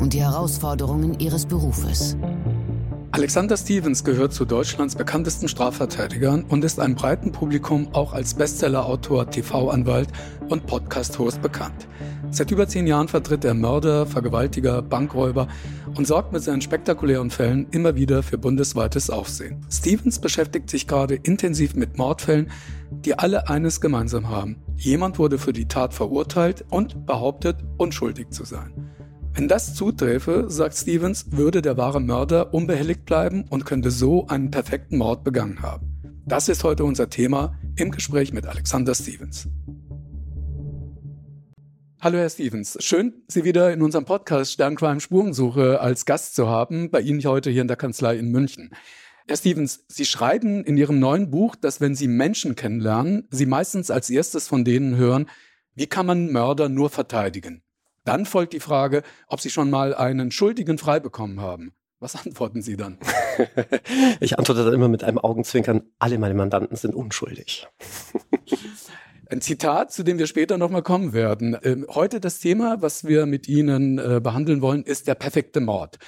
und die Herausforderungen ihres Berufes. Alexander Stevens gehört zu Deutschlands bekanntesten Strafverteidigern und ist einem breiten Publikum auch als Bestsellerautor, TV-Anwalt und Podcast-Host bekannt. Seit über zehn Jahren vertritt er Mörder, Vergewaltiger, Bankräuber und sorgt mit seinen spektakulären Fällen immer wieder für bundesweites Aufsehen. Stevens beschäftigt sich gerade intensiv mit Mordfällen, die alle eines gemeinsam haben. Jemand wurde für die Tat verurteilt und behauptet, unschuldig zu sein. Wenn das zuträfe, sagt Stevens, würde der wahre Mörder unbehelligt bleiben und könnte so einen perfekten Mord begangen haben. Das ist heute unser Thema im Gespräch mit Alexander Stevens. Hallo Herr Stevens, schön, Sie wieder in unserem Podcast Sterncrime Spurensuche als Gast zu haben, bei Ihnen heute hier in der Kanzlei in München. Herr Stevens, Sie schreiben in Ihrem neuen Buch, dass wenn Sie Menschen kennenlernen, Sie meistens als erstes von denen hören, wie kann man Mörder nur verteidigen? Dann folgt die Frage, ob Sie schon mal einen Schuldigen frei bekommen haben. Was antworten Sie dann? ich antworte dann immer mit einem Augenzwinkern, alle meine Mandanten sind unschuldig. Ein Zitat, zu dem wir später nochmal kommen werden. Ähm, heute das Thema, was wir mit Ihnen äh, behandeln wollen, ist der perfekte Mord.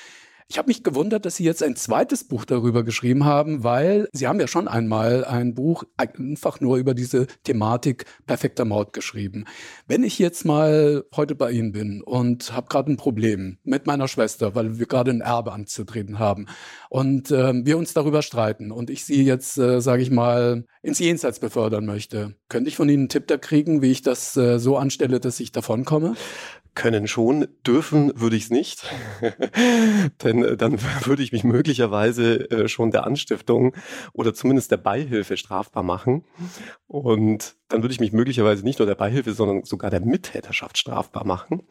Ich habe mich gewundert, dass Sie jetzt ein zweites Buch darüber geschrieben haben, weil Sie haben ja schon einmal ein Buch einfach nur über diese Thematik perfekter Mord geschrieben. Wenn ich jetzt mal heute bei Ihnen bin und habe gerade ein Problem mit meiner Schwester, weil wir gerade ein Erbe anzutreten haben und äh, wir uns darüber streiten und ich Sie jetzt, äh, sage ich mal, ins Jenseits befördern möchte, könnte ich von Ihnen einen Tipp da kriegen, wie ich das äh, so anstelle, dass ich davonkomme? können schon, dürfen würde ich es nicht. Denn äh, dann würde ich mich möglicherweise äh, schon der Anstiftung oder zumindest der Beihilfe strafbar machen. Und dann würde ich mich möglicherweise nicht nur der Beihilfe, sondern sogar der Mittäterschaft strafbar machen.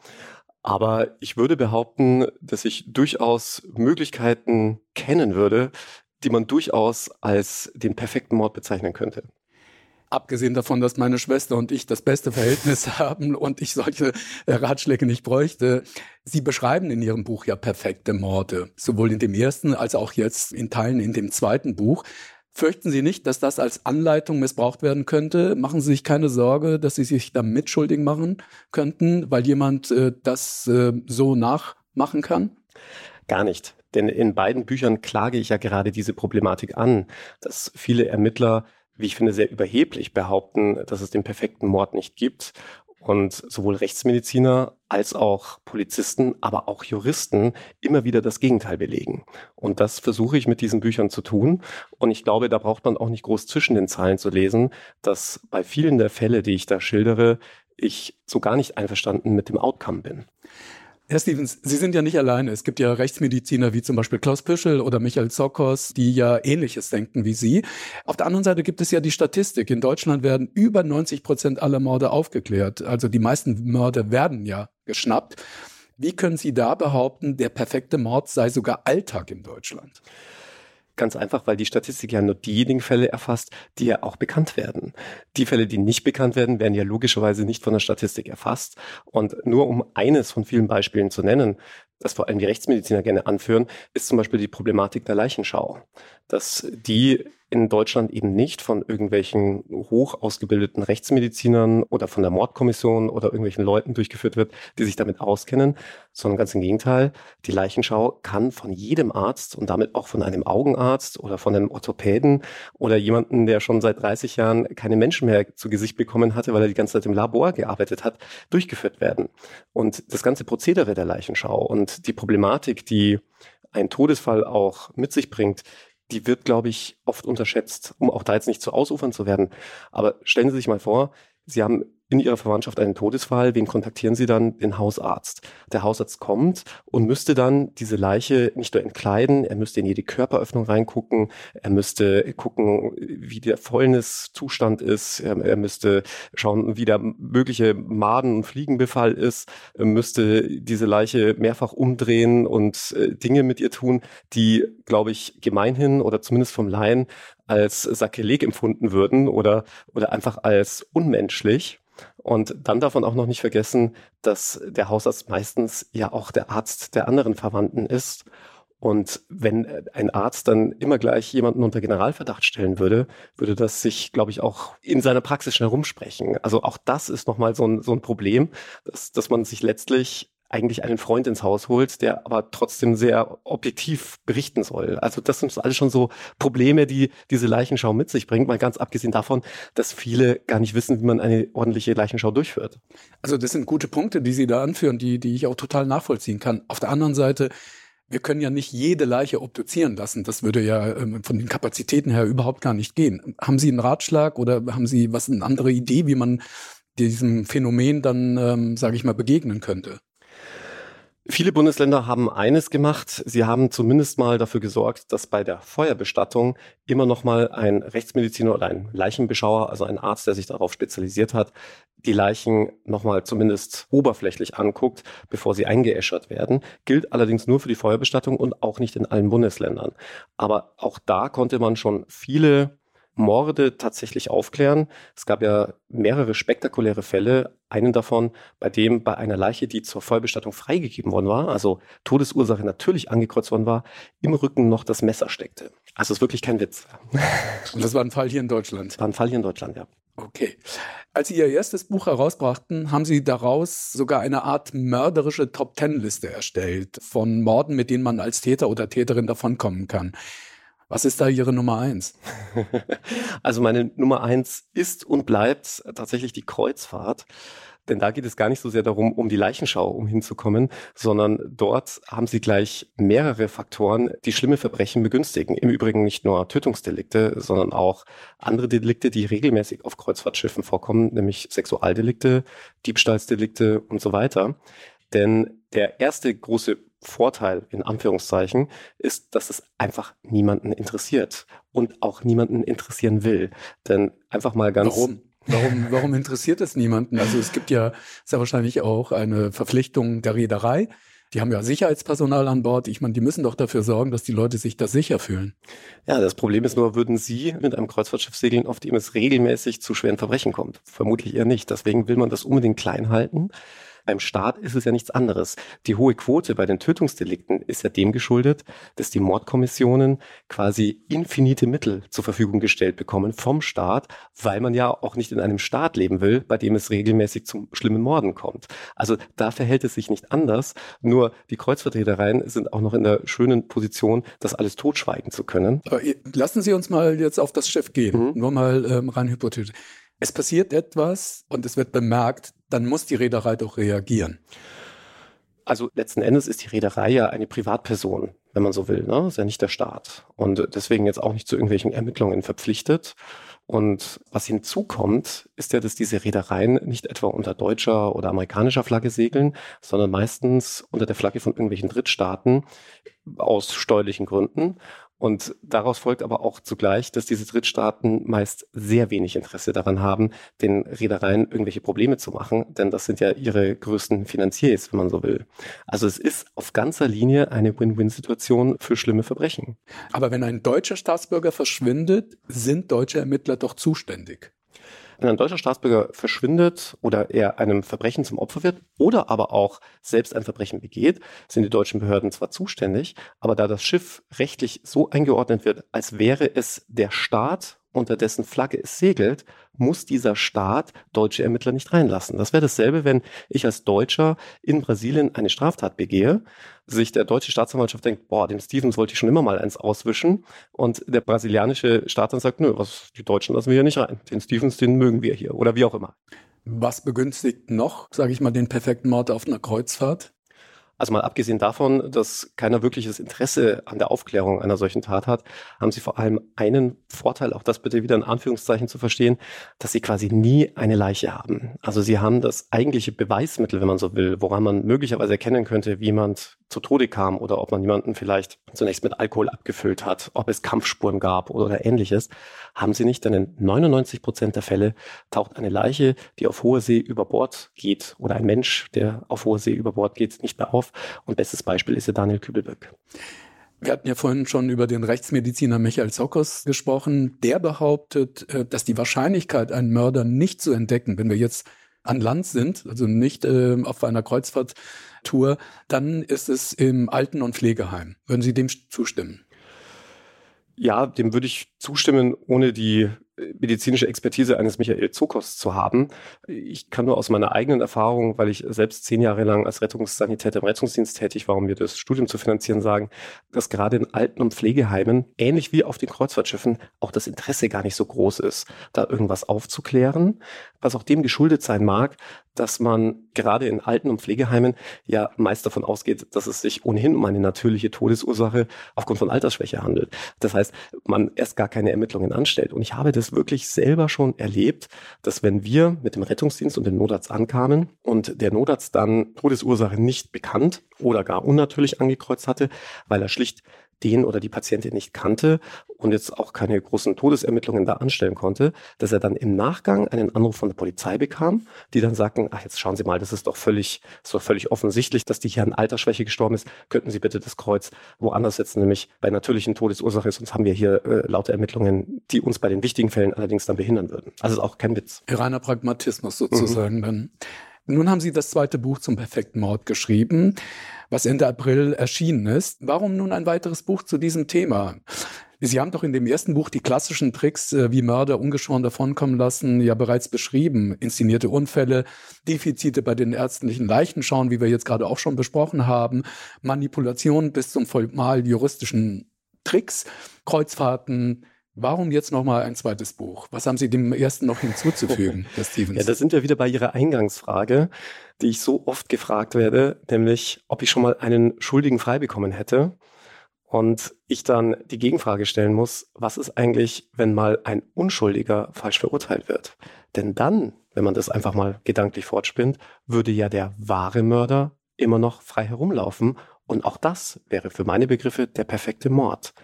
Aber ich würde behaupten, dass ich durchaus Möglichkeiten kennen würde, die man durchaus als den perfekten Mord bezeichnen könnte. Abgesehen davon, dass meine Schwester und ich das beste Verhältnis haben und ich solche äh, Ratschläge nicht bräuchte. Sie beschreiben in Ihrem Buch ja perfekte Morde, sowohl in dem ersten als auch jetzt in Teilen in dem zweiten Buch. Fürchten Sie nicht, dass das als Anleitung missbraucht werden könnte? Machen Sie sich keine Sorge, dass Sie sich da mitschuldig machen könnten, weil jemand äh, das äh, so nachmachen kann? Gar nicht. Denn in beiden Büchern klage ich ja gerade diese Problematik an, dass viele Ermittler wie ich finde, sehr überheblich behaupten, dass es den perfekten Mord nicht gibt. Und sowohl Rechtsmediziner als auch Polizisten, aber auch Juristen immer wieder das Gegenteil belegen. Und das versuche ich mit diesen Büchern zu tun. Und ich glaube, da braucht man auch nicht groß zwischen den Zeilen zu lesen, dass bei vielen der Fälle, die ich da schildere, ich so gar nicht einverstanden mit dem Outcome bin. Herr Stevens, Sie sind ja nicht alleine. Es gibt ja Rechtsmediziner wie zum Beispiel Klaus Püschel oder Michael Zokos, die ja Ähnliches denken wie Sie. Auf der anderen Seite gibt es ja die Statistik. In Deutschland werden über 90 Prozent aller Morde aufgeklärt. Also die meisten Morde werden ja geschnappt. Wie können Sie da behaupten, der perfekte Mord sei sogar Alltag in Deutschland? Ganz einfach, weil die Statistik ja nur diejenigen Fälle erfasst, die ja auch bekannt werden. Die Fälle, die nicht bekannt werden, werden ja logischerweise nicht von der Statistik erfasst. Und nur um eines von vielen Beispielen zu nennen, das vor allem die Rechtsmediziner gerne anführen, ist zum Beispiel die Problematik der Leichenschau. Dass die in Deutschland eben nicht von irgendwelchen hoch ausgebildeten Rechtsmedizinern oder von der Mordkommission oder irgendwelchen Leuten durchgeführt wird, die sich damit auskennen, sondern ganz im Gegenteil. Die Leichenschau kann von jedem Arzt und damit auch von einem Augenarzt oder von einem Orthopäden oder jemanden, der schon seit 30 Jahren keine Menschen mehr zu Gesicht bekommen hatte, weil er die ganze Zeit im Labor gearbeitet hat, durchgeführt werden. Und das ganze Prozedere der Leichenschau und die Problematik, die ein Todesfall auch mit sich bringt, die wird, glaube ich, oft unterschätzt, um auch da jetzt nicht zu ausufern zu werden. Aber stellen Sie sich mal vor, Sie haben in ihrer Verwandtschaft einen Todesfall. Wen kontaktieren sie dann? Den Hausarzt. Der Hausarzt kommt und müsste dann diese Leiche nicht nur entkleiden, er müsste in jede Körperöffnung reingucken, er müsste gucken, wie der Fäulniszustand ist, er, müsste schauen, wie der mögliche Maden- und Fliegenbefall ist, er müsste diese Leiche mehrfach umdrehen und äh, Dinge mit ihr tun, die, glaube ich, gemeinhin oder zumindest vom Laien als Sakrileg empfunden würden oder, oder einfach als unmenschlich. Und dann darf man auch noch nicht vergessen, dass der Hausarzt meistens ja auch der Arzt der anderen Verwandten ist. Und wenn ein Arzt dann immer gleich jemanden unter Generalverdacht stellen würde, würde das sich, glaube ich, auch in seiner Praxis schnell rumsprechen. Also auch das ist nochmal so ein, so ein Problem, dass, dass man sich letztlich eigentlich einen Freund ins Haus holt, der aber trotzdem sehr objektiv berichten soll. Also das sind alles schon so Probleme, die diese Leichenschau mit sich bringt, mal ganz abgesehen davon, dass viele gar nicht wissen, wie man eine ordentliche Leichenschau durchführt. Also das sind gute Punkte, die Sie da anführen, die, die ich auch total nachvollziehen kann. Auf der anderen Seite, wir können ja nicht jede Leiche obduzieren lassen. Das würde ja ähm, von den Kapazitäten her überhaupt gar nicht gehen. Haben Sie einen Ratschlag oder haben Sie was eine andere Idee, wie man diesem Phänomen dann, ähm, sage ich mal, begegnen könnte? Viele Bundesländer haben eines gemacht. Sie haben zumindest mal dafür gesorgt, dass bei der Feuerbestattung immer noch mal ein Rechtsmediziner oder ein Leichenbeschauer, also ein Arzt, der sich darauf spezialisiert hat, die Leichen noch mal zumindest oberflächlich anguckt, bevor sie eingeäschert werden. Gilt allerdings nur für die Feuerbestattung und auch nicht in allen Bundesländern. Aber auch da konnte man schon viele Morde tatsächlich aufklären. Es gab ja mehrere spektakuläre Fälle. Einen davon, bei dem bei einer Leiche, die zur Vollbestattung freigegeben worden war, also Todesursache natürlich angekreuzt worden war, im Rücken noch das Messer steckte. Also ist wirklich kein Witz. Und das war ein Fall hier in Deutschland? War ein Fall hier in Deutschland, ja. Okay. Als Sie Ihr erstes Buch herausbrachten, haben Sie daraus sogar eine Art mörderische Top-Ten-Liste erstellt von Morden, mit denen man als Täter oder Täterin davonkommen kann. Was ist da Ihre Nummer eins? Also meine Nummer eins ist und bleibt tatsächlich die Kreuzfahrt. Denn da geht es gar nicht so sehr darum, um die Leichenschau um hinzukommen, sondern dort haben sie gleich mehrere Faktoren, die schlimme Verbrechen begünstigen. Im Übrigen nicht nur Tötungsdelikte, sondern auch andere Delikte, die regelmäßig auf Kreuzfahrtschiffen vorkommen, nämlich Sexualdelikte, Diebstahlsdelikte und so weiter. Denn der erste große Vorteil in Anführungszeichen ist, dass es einfach niemanden interessiert und auch niemanden interessieren will. Denn einfach mal ganz. Warum? Warum, warum interessiert es niemanden? Also es gibt ja sehr wahrscheinlich auch eine Verpflichtung der Reederei. Die haben ja Sicherheitspersonal an Bord. Ich meine, die müssen doch dafür sorgen, dass die Leute sich da sicher fühlen. Ja, das Problem ist nur, würden Sie mit einem Kreuzfahrtschiff segeln, auf dem es regelmäßig zu schweren Verbrechen kommt? Vermutlich eher nicht. Deswegen will man das unbedingt klein halten. Beim Staat ist es ja nichts anderes. Die hohe Quote bei den Tötungsdelikten ist ja dem geschuldet, dass die Mordkommissionen quasi infinite Mittel zur Verfügung gestellt bekommen vom Staat, weil man ja auch nicht in einem Staat leben will, bei dem es regelmäßig zu schlimmen Morden kommt. Also da verhält es sich nicht anders. Nur die Kreuzvertretereien sind auch noch in der schönen Position, das alles totschweigen zu können. Aber lassen Sie uns mal jetzt auf das Schiff gehen. Mhm. Nur mal ähm, rein hypothetisch. Es passiert etwas und es wird bemerkt, dann muss die Reederei doch reagieren. Also letzten Endes ist die Reederei ja eine Privatperson, wenn man so will. Ne? Ist ja nicht der Staat. Und deswegen jetzt auch nicht zu irgendwelchen Ermittlungen verpflichtet. Und was hinzukommt, ist ja, dass diese Reedereien nicht etwa unter deutscher oder amerikanischer Flagge segeln, sondern meistens unter der Flagge von irgendwelchen Drittstaaten aus steuerlichen Gründen. Und daraus folgt aber auch zugleich, dass diese Drittstaaten meist sehr wenig Interesse daran haben, den Reedereien irgendwelche Probleme zu machen, denn das sind ja ihre größten Finanziers, wenn man so will. Also es ist auf ganzer Linie eine Win-Win-Situation für schlimme Verbrechen. Aber wenn ein deutscher Staatsbürger verschwindet, sind deutsche Ermittler doch zuständig wenn ein deutscher Staatsbürger verschwindet oder er einem Verbrechen zum Opfer wird oder aber auch selbst ein Verbrechen begeht, sind die deutschen Behörden zwar zuständig, aber da das Schiff rechtlich so eingeordnet wird, als wäre es der Staat unter dessen Flagge es segelt, muss dieser Staat deutsche Ermittler nicht reinlassen. Das wäre dasselbe, wenn ich als Deutscher in Brasilien eine Straftat begehe, sich der deutsche Staatsanwaltschaft denkt, boah, dem Stevens wollte ich schon immer mal eins auswischen und der brasilianische Staat dann sagt, nö, was, die Deutschen lassen wir hier nicht rein. Den Stevens, den mögen wir hier oder wie auch immer. Was begünstigt noch, sage ich mal, den perfekten Mord auf einer Kreuzfahrt? Also mal abgesehen davon, dass keiner wirkliches Interesse an der Aufklärung einer solchen Tat hat, haben sie vor allem einen Vorteil, auch das bitte wieder in Anführungszeichen zu verstehen, dass sie quasi nie eine Leiche haben. Also sie haben das eigentliche Beweismittel, wenn man so will, woran man möglicherweise erkennen könnte, wie jemand zu Tode kam oder ob man jemanden vielleicht zunächst mit Alkohol abgefüllt hat, ob es Kampfspuren gab oder ähnliches, haben sie nicht, denn in 99 Prozent der Fälle taucht eine Leiche, die auf hoher See über Bord geht oder ein Mensch, der auf hoher See über Bord geht, nicht mehr auf. Und bestes Beispiel ist ja Daniel Kübelböck. Wir hatten ja vorhin schon über den Rechtsmediziner Michael Zokos gesprochen. Der behauptet, äh, dass die Wahrscheinlichkeit, einen Mörder nicht zu entdecken, wenn wir jetzt an Land sind, also nicht äh, auf einer Kreuzfahrttour, dann ist es im Alten- und Pflegeheim. Würden Sie dem zustimmen? Ja, dem würde ich zustimmen, ohne die medizinische Expertise eines Michael Zokos zu haben. Ich kann nur aus meiner eigenen Erfahrung, weil ich selbst zehn Jahre lang als Rettungssanitäter im Rettungsdienst tätig war, um mir das Studium zu finanzieren, sagen, dass gerade in Alten- und Pflegeheimen, ähnlich wie auf den Kreuzfahrtschiffen, auch das Interesse gar nicht so groß ist, da irgendwas aufzuklären, was auch dem geschuldet sein mag, dass man gerade in Alten- und Pflegeheimen ja meist davon ausgeht, dass es sich ohnehin um eine natürliche Todesursache aufgrund von Altersschwäche handelt. Das heißt, man erst gar keine Ermittlungen anstellt. Und ich habe das wirklich selber schon erlebt, dass wenn wir mit dem Rettungsdienst und dem Notarzt ankamen und der Notarzt dann Todesursache nicht bekannt oder gar unnatürlich angekreuzt hatte, weil er schlicht den oder die Patientin nicht kannte und jetzt auch keine großen Todesermittlungen da anstellen konnte, dass er dann im Nachgang einen Anruf von der Polizei bekam, die dann sagten, ach jetzt schauen Sie mal, das ist doch völlig, ist doch völlig offensichtlich, dass die hier an Altersschwäche gestorben ist. Könnten Sie bitte das Kreuz woanders setzen, nämlich bei natürlichen Todesursache, sonst haben wir hier äh, laute Ermittlungen, die uns bei den wichtigen Fällen allerdings dann behindern würden. Also ist auch kein Witz. Reiner Pragmatismus sozusagen mhm. dann. Nun haben Sie das zweite Buch zum perfekten Mord geschrieben, was Ende April erschienen ist. Warum nun ein weiteres Buch zu diesem Thema? Sie haben doch in dem ersten Buch die klassischen Tricks, äh, wie Mörder ungeschoren davonkommen lassen, ja bereits beschrieben. Inszenierte Unfälle, Defizite bei den ärztlichen Leichenschauen, wie wir jetzt gerade auch schon besprochen haben, Manipulation bis zum formal juristischen Tricks, Kreuzfahrten, Warum jetzt nochmal ein zweites Buch? Was haben Sie dem ersten noch hinzuzufügen, Herr Stevens? Ja, da sind wir wieder bei Ihrer Eingangsfrage, die ich so oft gefragt werde, nämlich ob ich schon mal einen Schuldigen frei bekommen hätte. Und ich dann die Gegenfrage stellen muss, was ist eigentlich, wenn mal ein Unschuldiger falsch verurteilt wird? Denn dann, wenn man das einfach mal gedanklich fortspinnt, würde ja der wahre Mörder immer noch frei herumlaufen. Und auch das wäre für meine Begriffe der perfekte Mord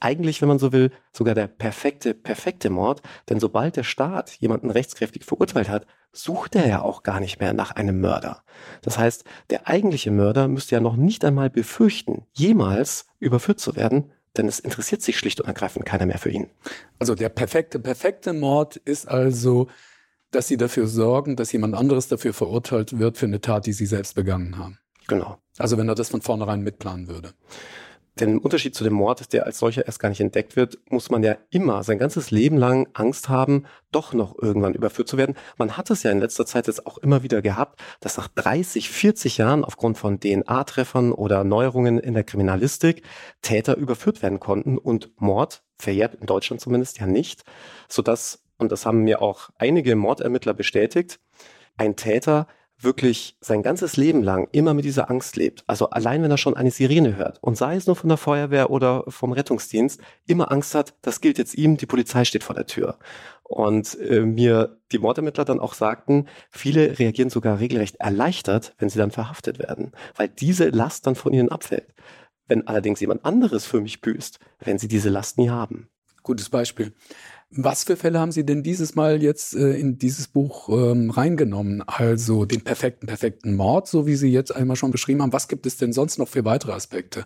eigentlich, wenn man so will, sogar der perfekte, perfekte Mord. Denn sobald der Staat jemanden rechtskräftig verurteilt hat, sucht er ja auch gar nicht mehr nach einem Mörder. Das heißt, der eigentliche Mörder müsste ja noch nicht einmal befürchten, jemals überführt zu werden, denn es interessiert sich schlicht und ergreifend keiner mehr für ihn. Also der perfekte, perfekte Mord ist also, dass sie dafür sorgen, dass jemand anderes dafür verurteilt wird für eine Tat, die sie selbst begangen haben. Genau. Also wenn er das von vornherein mitplanen würde. Denn im Unterschied zu dem Mord, der als solcher erst gar nicht entdeckt wird, muss man ja immer sein ganzes Leben lang Angst haben, doch noch irgendwann überführt zu werden. Man hat es ja in letzter Zeit jetzt auch immer wieder gehabt, dass nach 30, 40 Jahren aufgrund von DNA-Treffern oder Neuerungen in der Kriminalistik Täter überführt werden konnten und Mord verjährt in Deutschland zumindest ja nicht, sodass, und das haben mir auch einige Mordermittler bestätigt, ein Täter wirklich sein ganzes Leben lang immer mit dieser Angst lebt, also allein wenn er schon eine Sirene hört und sei es nur von der Feuerwehr oder vom Rettungsdienst, immer Angst hat, das gilt jetzt ihm, die Polizei steht vor der Tür. Und äh, mir die Mordermittler dann auch sagten, viele reagieren sogar regelrecht erleichtert, wenn sie dann verhaftet werden, weil diese Last dann von ihnen abfällt. Wenn allerdings jemand anderes für mich büßt, wenn sie diese Last nie haben. Gutes Beispiel. Was für Fälle haben Sie denn dieses Mal jetzt äh, in dieses Buch ähm, reingenommen? Also den perfekten, perfekten Mord, so wie Sie jetzt einmal schon beschrieben haben. Was gibt es denn sonst noch für weitere Aspekte?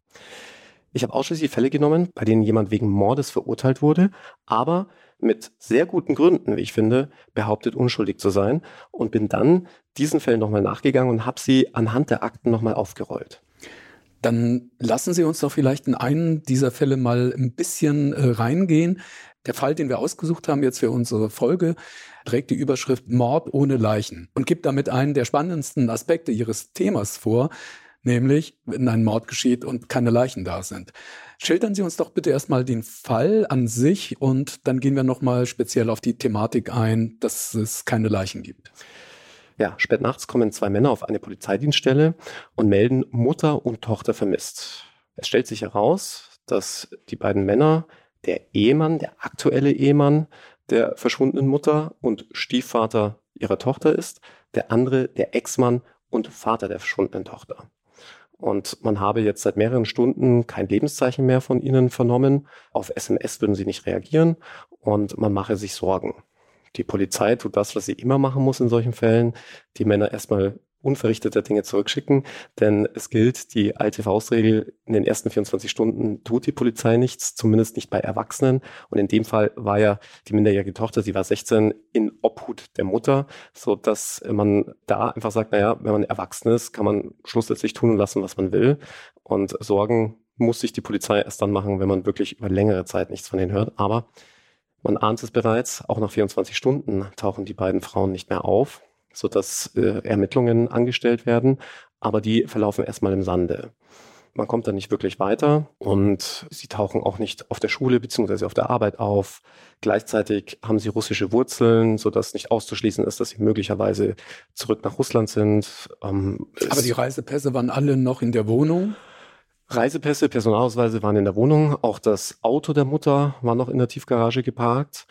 Ich habe ausschließlich Fälle genommen, bei denen jemand wegen Mordes verurteilt wurde, aber mit sehr guten Gründen, wie ich finde, behauptet, unschuldig zu sein und bin dann diesen Fällen nochmal nachgegangen und habe sie anhand der Akten nochmal aufgerollt. Dann lassen Sie uns doch vielleicht in einen dieser Fälle mal ein bisschen äh, reingehen. Der Fall, den wir ausgesucht haben jetzt für unsere Folge, trägt die Überschrift Mord ohne Leichen und gibt damit einen der spannendsten Aspekte Ihres Themas vor, nämlich wenn ein Mord geschieht und keine Leichen da sind. Schildern Sie uns doch bitte erstmal den Fall an sich und dann gehen wir nochmal speziell auf die Thematik ein, dass es keine Leichen gibt. Ja, spät nachts kommen zwei Männer auf eine Polizeidienststelle und melden Mutter und Tochter vermisst. Es stellt sich heraus, dass die beiden Männer der Ehemann, der aktuelle Ehemann der verschwundenen Mutter und Stiefvater ihrer Tochter ist, der andere der Ex-Mann und Vater der verschwundenen Tochter. Und man habe jetzt seit mehreren Stunden kein Lebenszeichen mehr von ihnen vernommen. Auf SMS würden sie nicht reagieren und man mache sich Sorgen. Die Polizei tut das, was sie immer machen muss in solchen Fällen. Die Männer erstmal unverrichteter Dinge zurückschicken, denn es gilt die alte Faustregel, in den ersten 24 Stunden tut die Polizei nichts, zumindest nicht bei Erwachsenen. Und in dem Fall war ja die minderjährige Tochter, sie war 16, in Obhut der Mutter, so dass man da einfach sagt, naja, wenn man erwachsen ist, kann man schlussendlich tun und lassen, was man will. Und Sorgen muss sich die Polizei erst dann machen, wenn man wirklich über längere Zeit nichts von denen hört. Aber man ahnt es bereits, auch nach 24 Stunden tauchen die beiden Frauen nicht mehr auf sodass äh, Ermittlungen angestellt werden, aber die verlaufen erstmal im Sande. Man kommt dann nicht wirklich weiter und sie tauchen auch nicht auf der Schule beziehungsweise auf der Arbeit auf. Gleichzeitig haben sie russische Wurzeln, sodass nicht auszuschließen ist, dass sie möglicherweise zurück nach Russland sind. Ähm, Aber die Reisepässe waren alle noch in der Wohnung? Reisepässe, Personalausweise waren in der Wohnung. Auch das Auto der Mutter war noch in der Tiefgarage geparkt.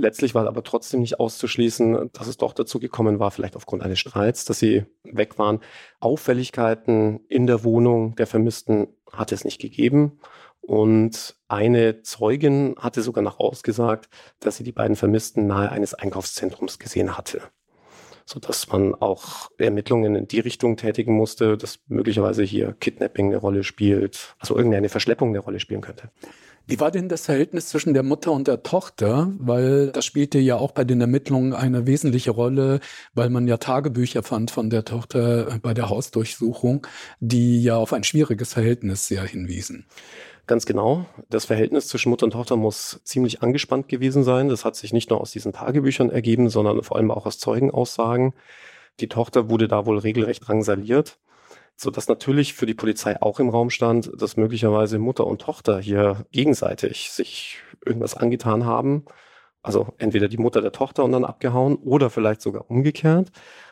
Letztlich war aber trotzdem nicht auszuschließen, dass es doch dazu gekommen war, vielleicht aufgrund eines Streits, dass sie weg waren. Auffälligkeiten in der Wohnung der Vermissten hat es nicht gegeben. Und eine Zeugin hatte sogar noch ausgesagt, dass sie die beiden Vermissten nahe eines Einkaufszentrums gesehen hatte. Sodass man auch Ermittlungen in die Richtung tätigen musste, dass möglicherweise hier Kidnapping eine Rolle spielt, also irgendeine Verschleppung eine Rolle spielen könnte. Wie war denn das Verhältnis zwischen der Mutter und der Tochter? Weil das spielte ja auch bei den Ermittlungen eine wesentliche Rolle, weil man ja Tagebücher fand von der Tochter äh, bei der Hausdurchsuchung, die ja auf ein schwieriges Verhältnis sehr hinwiesen. Ganz genau. Das Verhältnis zwischen Mutter und Tochter muss ziemlich angespannt gewesen sein. Das hat sich nicht nur aus diesen Tagebüchern ergeben, sondern vor allem auch aus Zeugenaussagen. Die Tochter wurde da wohl regelrecht drangsaliert so dass natürlich für die Polizei auch im Raum stand, dass möglicherweise Mutter und Tochter hier gegenseitig sich irgendwas angetan haben. Also entweder die Mutter der Tochter und dann abgehauen oder vielleicht sogar umgekehrt.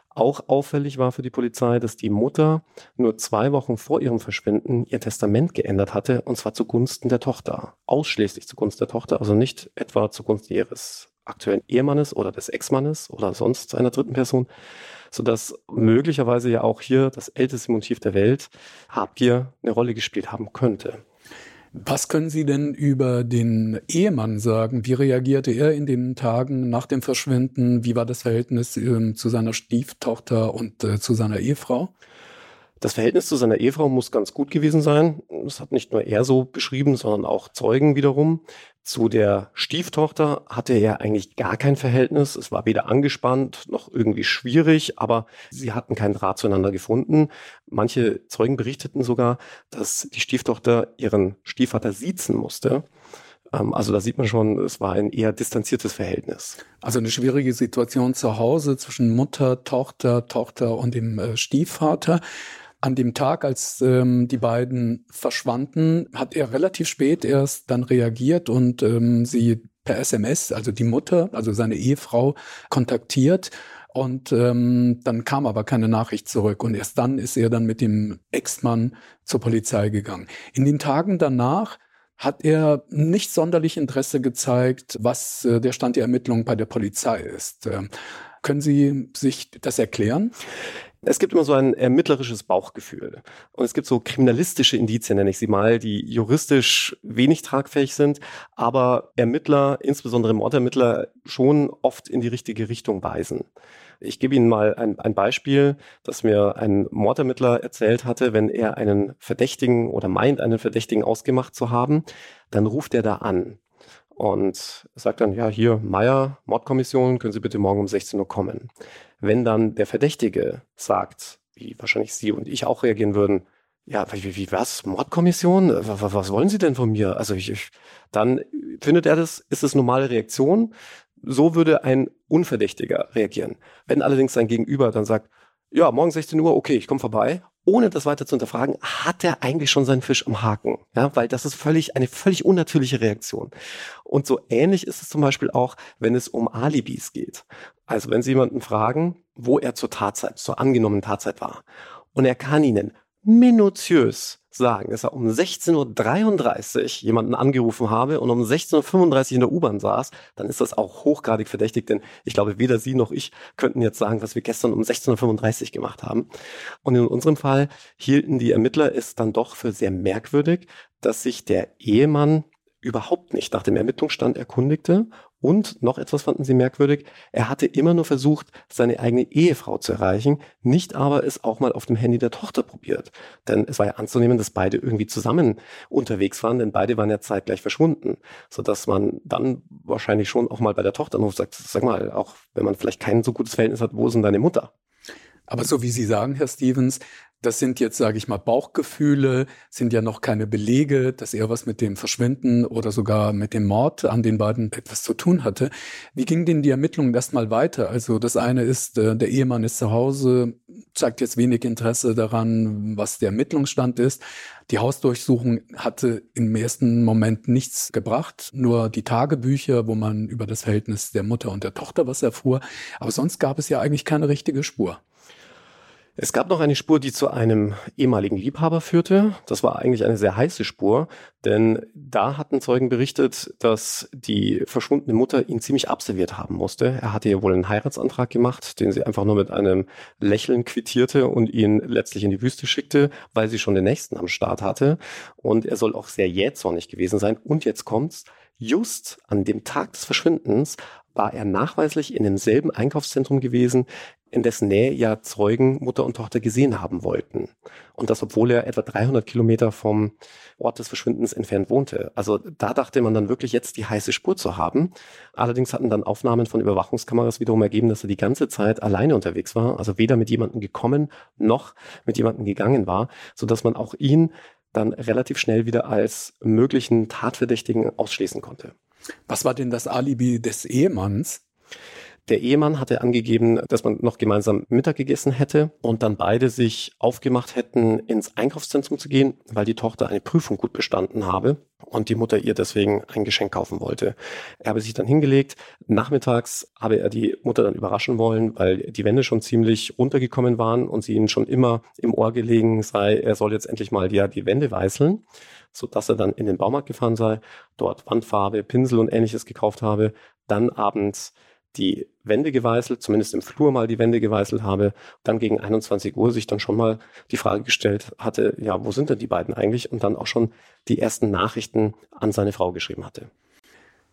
Auch auffällig war für die Polizei, dass die Mutter nur zwei Wochen vor ihrem Verschwinden ihr Testament geändert hatte, und zwar zugunsten der Tochter. Ausschließlich zugunsten der Tochter, also nicht etwa zugunsten ihres aktuellen Ehemannes oder des Ex-Mannes oder sonst einer dritten Person, sodass möglicherweise ja auch hier das älteste Motiv der Welt, Habgier, eine Rolle gespielt haben könnte. Was können Sie denn über den Ehemann sagen? Wie reagierte er in den Tagen nach dem Verschwinden? Wie war das Verhältnis ähm, zu seiner Stieftochter und äh, zu seiner Ehefrau? Das Verhältnis zu seiner Ehefrau muss ganz gut gewesen sein. Das hat nicht nur er so beschrieben, sondern auch Zeugen wiederum. Zu der Stieftochter hatte er eigentlich gar kein Verhältnis. Es war weder angespannt noch irgendwie schwierig, aber sie hatten keinen Draht zueinander gefunden. Manche Zeugen berichteten sogar, dass die Stieftochter ihren Stiefvater siezen musste. Ähm, also da sieht man schon, es war ein eher distanziertes Verhältnis. Also eine schwierige Situation zu Hause zwischen Mutter, Tochter, Tochter und dem äh, Stiefvater. An dem Tag, als ähm, die beiden verschwanden, hat er relativ spät erst dann reagiert und ähm, sie per SMS, also die Mutter, also seine Ehefrau, kontaktiert. Und ähm, dann kam aber keine Nachricht zurück. Und erst dann ist er dann mit dem Ex-Mann zur Polizei gegangen. In den Tagen danach hat er nicht sonderlich Interesse gezeigt, was äh, der Stand der Ermittlungen bei der Polizei ist. Ähm, können Sie sich das erklären? Es gibt immer so ein ermittlerisches Bauchgefühl. Und es gibt so kriminalistische Indizien, nenne ich sie mal, die juristisch wenig tragfähig sind, aber Ermittler, insbesondere Mordermittler, schon oft in die richtige Richtung weisen. Ich gebe Ihnen mal ein, ein Beispiel, das mir ein Mordermittler erzählt hatte. Wenn er einen Verdächtigen oder meint, einen Verdächtigen ausgemacht zu haben, dann ruft er da an und sagt dann, ja, hier, Meier, Mordkommission, können Sie bitte morgen um 16 Uhr kommen. Wenn dann der Verdächtige sagt, wie wahrscheinlich Sie und ich auch reagieren würden, ja, wie, wie was? Mordkommission? Was, was wollen Sie denn von mir? Also ich, ich, dann findet er das, ist es normale Reaktion. So würde ein Unverdächtiger reagieren. Wenn allerdings sein Gegenüber dann sagt, ja, morgen 16 Uhr, okay, ich komme vorbei, ohne das weiter zu hinterfragen, hat er eigentlich schon seinen Fisch am Haken. Ja, weil das ist völlig, eine völlig unnatürliche Reaktion. Und so ähnlich ist es zum Beispiel auch, wenn es um Alibis geht. Also wenn Sie jemanden fragen, wo er zur Tatzeit, zur angenommenen Tatzeit war. Und er kann Ihnen minutiös sagen, dass er um 16.33 Uhr jemanden angerufen habe und um 16.35 Uhr in der U-Bahn saß, dann ist das auch hochgradig verdächtig, denn ich glaube, weder Sie noch ich könnten jetzt sagen, was wir gestern um 16.35 Uhr gemacht haben. Und in unserem Fall hielten die Ermittler es dann doch für sehr merkwürdig, dass sich der Ehemann überhaupt nicht nach dem Ermittlungsstand erkundigte und noch etwas fanden sie merkwürdig, er hatte immer nur versucht, seine eigene Ehefrau zu erreichen, nicht aber es auch mal auf dem Handy der Tochter probiert. Denn es war ja anzunehmen, dass beide irgendwie zusammen unterwegs waren, denn beide waren ja zeitgleich verschwunden. Sodass man dann wahrscheinlich schon auch mal bei der Tochter anruft, sagt, sag mal, auch wenn man vielleicht kein so gutes Verhältnis hat, wo ist denn deine Mutter? Aber so wie Sie sagen, Herr Stevens, das sind jetzt, sage ich mal, Bauchgefühle, sind ja noch keine Belege, dass er was mit dem Verschwinden oder sogar mit dem Mord an den beiden etwas zu tun hatte. Wie ging denn die Ermittlungen erstmal weiter? Also das eine ist, äh, der Ehemann ist zu Hause, zeigt jetzt wenig Interesse daran, was der Ermittlungsstand ist. Die Hausdurchsuchung hatte im ersten Moment nichts gebracht, nur die Tagebücher, wo man über das Verhältnis der Mutter und der Tochter was erfuhr. Aber sonst gab es ja eigentlich keine richtige Spur. Es gab noch eine Spur, die zu einem ehemaligen Liebhaber führte. Das war eigentlich eine sehr heiße Spur, denn da hatten Zeugen berichtet, dass die verschwundene Mutter ihn ziemlich abserviert haben musste. Er hatte ihr wohl einen Heiratsantrag gemacht, den sie einfach nur mit einem Lächeln quittierte und ihn letztlich in die Wüste schickte, weil sie schon den nächsten am Start hatte. Und er soll auch sehr jähzornig gewesen sein. Und jetzt kommt's. Just an dem Tag des Verschwindens war er nachweislich in demselben Einkaufszentrum gewesen, in dessen Nähe ja Zeugen Mutter und Tochter gesehen haben wollten. Und das, obwohl er etwa 300 Kilometer vom Ort des Verschwindens entfernt wohnte. Also da dachte man dann wirklich jetzt die heiße Spur zu haben. Allerdings hatten dann Aufnahmen von Überwachungskameras wiederum ergeben, dass er die ganze Zeit alleine unterwegs war, also weder mit jemandem gekommen noch mit jemandem gegangen war, so dass man auch ihn dann relativ schnell wieder als möglichen Tatverdächtigen ausschließen konnte. Was war denn das Alibi des Ehemanns? Der Ehemann hatte angegeben, dass man noch gemeinsam Mittag gegessen hätte und dann beide sich aufgemacht hätten, ins Einkaufszentrum zu gehen, weil die Tochter eine Prüfung gut bestanden habe und die Mutter ihr deswegen ein Geschenk kaufen wollte. Er habe sich dann hingelegt. Nachmittags habe er die Mutter dann überraschen wollen, weil die Wände schon ziemlich runtergekommen waren und sie ihm schon immer im Ohr gelegen sei, er soll jetzt endlich mal ja die Wände weißeln so dass er dann in den Baumarkt gefahren sei, dort Wandfarbe, Pinsel und ähnliches gekauft habe, dann abends die Wände geweißelt, zumindest im Flur mal die Wände geweißelt habe, dann gegen 21 Uhr sich dann schon mal die Frage gestellt hatte, ja, wo sind denn die beiden eigentlich? Und dann auch schon die ersten Nachrichten an seine Frau geschrieben hatte.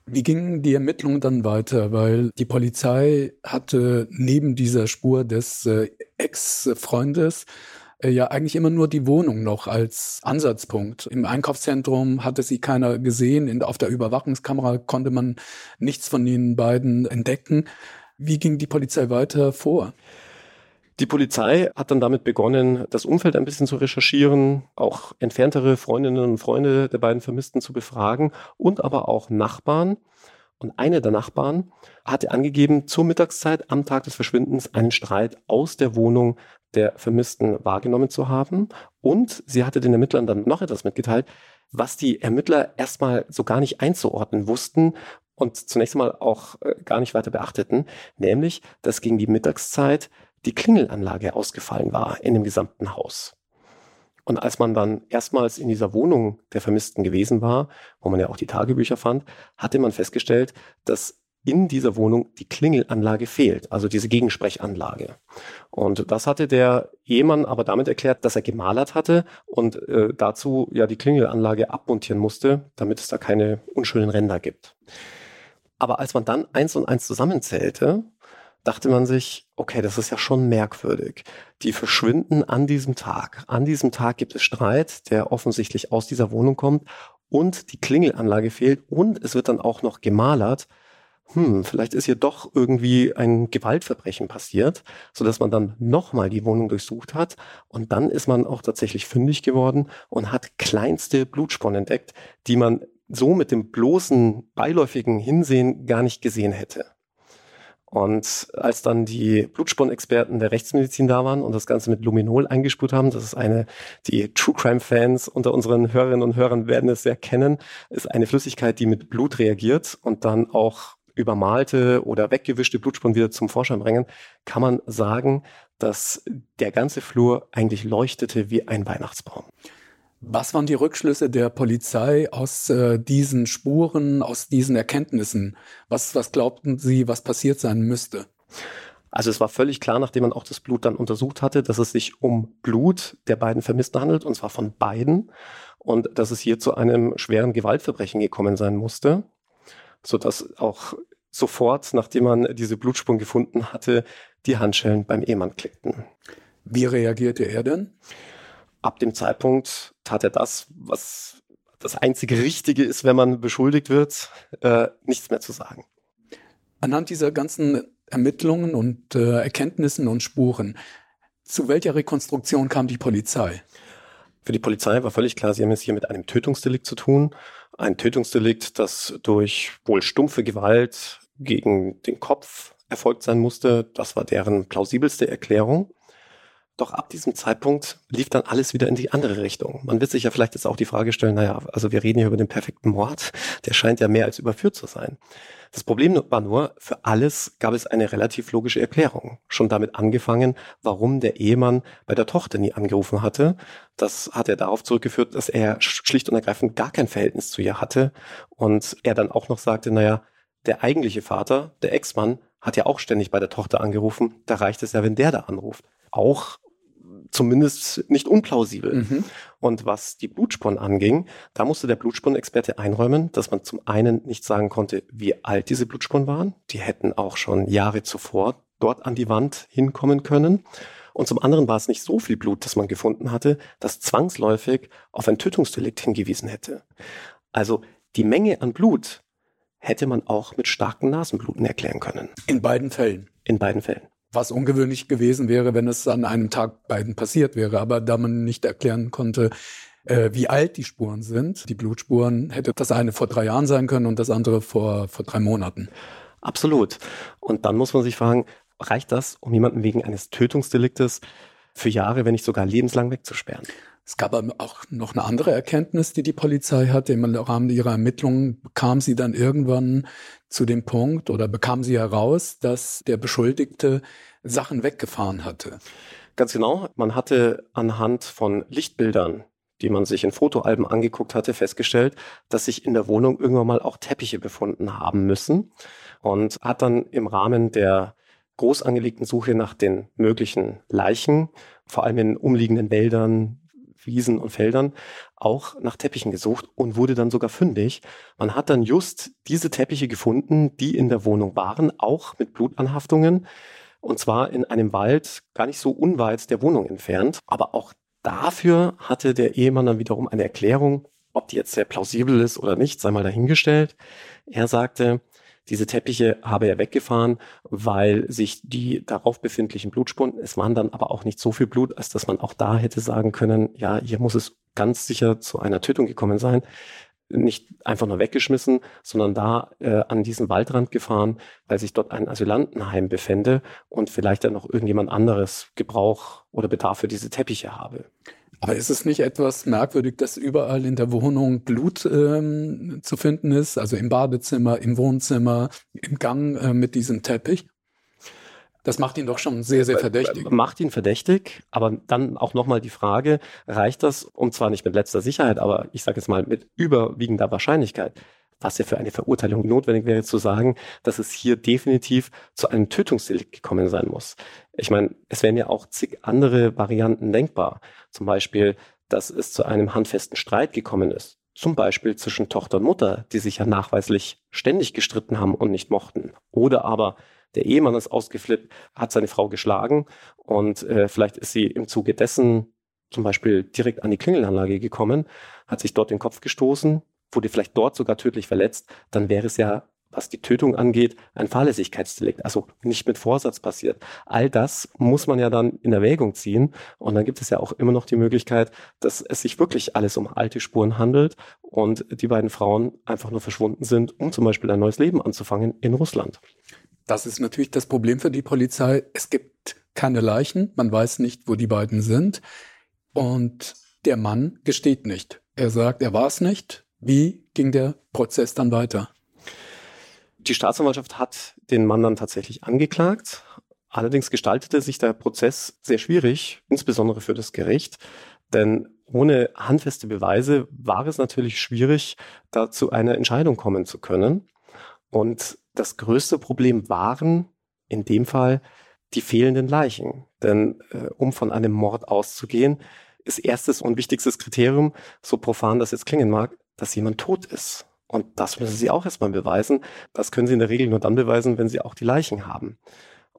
Wie gingen die Ermittlungen dann weiter? Weil die Polizei hatte neben dieser Spur des äh, Ex-Freundes äh, ja eigentlich immer nur die Wohnung noch als Ansatzpunkt. Im Einkaufszentrum hatte sie keiner gesehen. In, auf der Überwachungskamera konnte man nichts von den beiden entdecken. Wie ging die Polizei weiter vor? Die Polizei hat dann damit begonnen, das Umfeld ein bisschen zu recherchieren, auch entferntere Freundinnen und Freunde der beiden Vermissten zu befragen und aber auch Nachbarn. Und eine der Nachbarn hatte angegeben, zur Mittagszeit am Tag des Verschwindens einen Streit aus der Wohnung der Vermissten wahrgenommen zu haben. Und sie hatte den Ermittlern dann noch etwas mitgeteilt, was die Ermittler erstmal so gar nicht einzuordnen wussten und zunächst einmal auch äh, gar nicht weiter beachteten, nämlich, dass gegen die Mittagszeit die Klingelanlage ausgefallen war in dem gesamten Haus. Und als man dann erstmals in dieser Wohnung der Vermissten gewesen war, wo man ja auch die Tagebücher fand, hatte man festgestellt, dass in dieser Wohnung die Klingelanlage fehlt, also diese Gegensprechanlage. Und das hatte der Ehemann aber damit erklärt, dass er gemalert hatte und äh, dazu ja die Klingelanlage abmontieren musste, damit es da keine unschönen Ränder gibt. Aber als man dann eins und eins zusammenzählte, dachte man sich, okay, das ist ja schon merkwürdig. Die verschwinden an diesem Tag. An diesem Tag gibt es Streit, der offensichtlich aus dieser Wohnung kommt und die Klingelanlage fehlt und es wird dann auch noch gemalert hm, vielleicht ist hier doch irgendwie ein Gewaltverbrechen passiert, so dass man dann nochmal die Wohnung durchsucht hat und dann ist man auch tatsächlich fündig geworden und hat kleinste Blutspuren entdeckt, die man so mit dem bloßen beiläufigen Hinsehen gar nicht gesehen hätte. Und als dann die Blutspurenexperten der Rechtsmedizin da waren und das Ganze mit Luminol eingespurt haben, das ist eine, die True Crime Fans unter unseren Hörerinnen und Hörern werden es sehr kennen, ist eine Flüssigkeit, die mit Blut reagiert und dann auch übermalte oder weggewischte Blutspuren wieder zum Vorschein bringen, kann man sagen, dass der ganze Flur eigentlich leuchtete wie ein Weihnachtsbaum. Was waren die Rückschlüsse der Polizei aus äh, diesen Spuren, aus diesen Erkenntnissen? Was, was glaubten Sie, was passiert sein müsste? Also es war völlig klar, nachdem man auch das Blut dann untersucht hatte, dass es sich um Blut der beiden Vermissten handelt, und zwar von beiden, und dass es hier zu einem schweren Gewaltverbrechen gekommen sein musste, sodass auch sofort, nachdem man diese Blutspuren gefunden hatte, die Handschellen beim Ehemann klickten. Wie reagierte er denn? Ab dem Zeitpunkt tat er das, was das einzige Richtige ist, wenn man beschuldigt wird, äh, nichts mehr zu sagen. Anhand dieser ganzen Ermittlungen und äh, Erkenntnissen und Spuren, zu welcher Rekonstruktion kam die Polizei? Für die Polizei war völlig klar, sie haben es hier mit einem Tötungsdelikt zu tun. Ein Tötungsdelikt, das durch wohl stumpfe Gewalt gegen den Kopf erfolgt sein musste. Das war deren plausibelste Erklärung. Doch ab diesem Zeitpunkt lief dann alles wieder in die andere Richtung. Man wird sich ja vielleicht jetzt auch die Frage stellen, naja, also wir reden hier über den perfekten Mord, der scheint ja mehr als überführt zu sein. Das Problem war nur, für alles gab es eine relativ logische Erklärung. Schon damit angefangen, warum der Ehemann bei der Tochter nie angerufen hatte. Das hat er darauf zurückgeführt, dass er schlicht und ergreifend gar kein Verhältnis zu ihr hatte. Und er dann auch noch sagte, naja, der eigentliche Vater, der Ex-Mann, hat ja auch ständig bei der Tochter angerufen. Da reicht es ja, wenn der da anruft. Auch zumindest nicht unplausibel. Mhm. Und was die Blutspuren anging, da musste der Blutspurenexperte einräumen, dass man zum einen nicht sagen konnte, wie alt diese Blutspuren waren. Die hätten auch schon Jahre zuvor dort an die Wand hinkommen können. Und zum anderen war es nicht so viel Blut, das man gefunden hatte, das zwangsläufig auf ein Tötungsdelikt hingewiesen hätte. Also die Menge an Blut hätte man auch mit starken Nasenbluten erklären können. In beiden Fällen. In beiden Fällen. Was ungewöhnlich gewesen wäre, wenn es an einem Tag beiden passiert wäre. Aber da man nicht erklären konnte, äh, wie alt die Spuren sind, die Blutspuren, hätte das eine vor drei Jahren sein können und das andere vor, vor drei Monaten. Absolut. Und dann muss man sich fragen, reicht das, um jemanden wegen eines Tötungsdeliktes für Jahre, wenn nicht sogar lebenslang wegzusperren? Es gab aber auch noch eine andere Erkenntnis, die die Polizei hatte. Im Rahmen ihrer Ermittlungen kam sie dann irgendwann zu dem Punkt oder bekam sie heraus, dass der Beschuldigte Sachen weggefahren hatte. Ganz genau. Man hatte anhand von Lichtbildern, die man sich in Fotoalben angeguckt hatte, festgestellt, dass sich in der Wohnung irgendwann mal auch Teppiche befunden haben müssen und hat dann im Rahmen der groß angelegten Suche nach den möglichen Leichen, vor allem in umliegenden Wäldern, Wiesen und Feldern auch nach Teppichen gesucht und wurde dann sogar fündig. Man hat dann just diese Teppiche gefunden, die in der Wohnung waren, auch mit Blutanhaftungen. Und zwar in einem Wald gar nicht so unweit der Wohnung entfernt. Aber auch dafür hatte der Ehemann dann wiederum eine Erklärung, ob die jetzt sehr plausibel ist oder nicht, sei mal dahingestellt. Er sagte, diese Teppiche habe er weggefahren, weil sich die darauf befindlichen Blutspuren, es waren dann aber auch nicht so viel Blut, als dass man auch da hätte sagen können, ja, hier muss es ganz sicher zu einer Tötung gekommen sein. Nicht einfach nur weggeschmissen, sondern da äh, an diesen Waldrand gefahren, weil sich dort ein Asylantenheim befände und vielleicht dann noch irgendjemand anderes Gebrauch oder Bedarf für diese Teppiche habe. Aber ist es nicht etwas merkwürdig, dass überall in der Wohnung Blut ähm, zu finden ist? Also im Badezimmer, im Wohnzimmer, im Gang äh, mit diesem Teppich? Das macht ihn doch schon sehr, sehr verdächtig. Macht ihn verdächtig, aber dann auch nochmal die Frage, reicht das, um zwar nicht mit letzter Sicherheit, aber ich sage jetzt mal mit überwiegender Wahrscheinlichkeit, was ja für eine Verurteilung notwendig wäre, zu sagen, dass es hier definitiv zu einem Tötungsdelikt gekommen sein muss. Ich meine, es wären ja auch zig andere Varianten denkbar. Zum Beispiel, dass es zu einem handfesten Streit gekommen ist. Zum Beispiel zwischen Tochter und Mutter, die sich ja nachweislich ständig gestritten haben und nicht mochten. Oder aber der Ehemann ist ausgeflippt, hat seine Frau geschlagen und äh, vielleicht ist sie im Zuge dessen zum Beispiel direkt an die Klingelanlage gekommen, hat sich dort den Kopf gestoßen, wurde vielleicht dort sogar tödlich verletzt, dann wäre es ja, was die Tötung angeht, ein Fahrlässigkeitsdelikt, also nicht mit Vorsatz passiert. All das muss man ja dann in Erwägung ziehen. Und dann gibt es ja auch immer noch die Möglichkeit, dass es sich wirklich alles um alte Spuren handelt und die beiden Frauen einfach nur verschwunden sind, um zum Beispiel ein neues Leben anzufangen in Russland. Das ist natürlich das Problem für die Polizei. Es gibt keine Leichen, man weiß nicht, wo die beiden sind. Und der Mann gesteht nicht. Er sagt, er war es nicht, wie ging der Prozess dann weiter? Die Staatsanwaltschaft hat den Mann dann tatsächlich angeklagt. Allerdings gestaltete sich der Prozess sehr schwierig, insbesondere für das Gericht, denn ohne handfeste Beweise war es natürlich schwierig, da zu einer Entscheidung kommen zu können. Und das größte Problem waren in dem Fall die fehlenden Leichen. Denn äh, um von einem Mord auszugehen, ist erstes und wichtigstes Kriterium, so profan das jetzt klingen mag, dass jemand tot ist. Und das müssen Sie auch erstmal beweisen. Das können Sie in der Regel nur dann beweisen, wenn Sie auch die Leichen haben.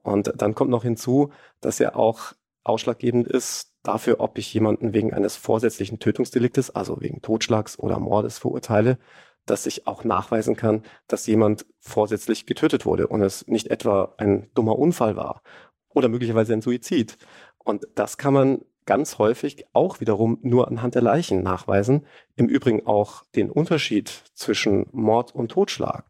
Und dann kommt noch hinzu, dass ja auch ausschlaggebend ist dafür, ob ich jemanden wegen eines vorsätzlichen Tötungsdeliktes, also wegen Totschlags oder Mordes verurteile, dass ich auch nachweisen kann, dass jemand vorsätzlich getötet wurde und es nicht etwa ein dummer Unfall war oder möglicherweise ein Suizid. Und das kann man ganz häufig auch wiederum nur anhand der Leichen nachweisen. Im Übrigen auch den Unterschied zwischen Mord und Totschlag.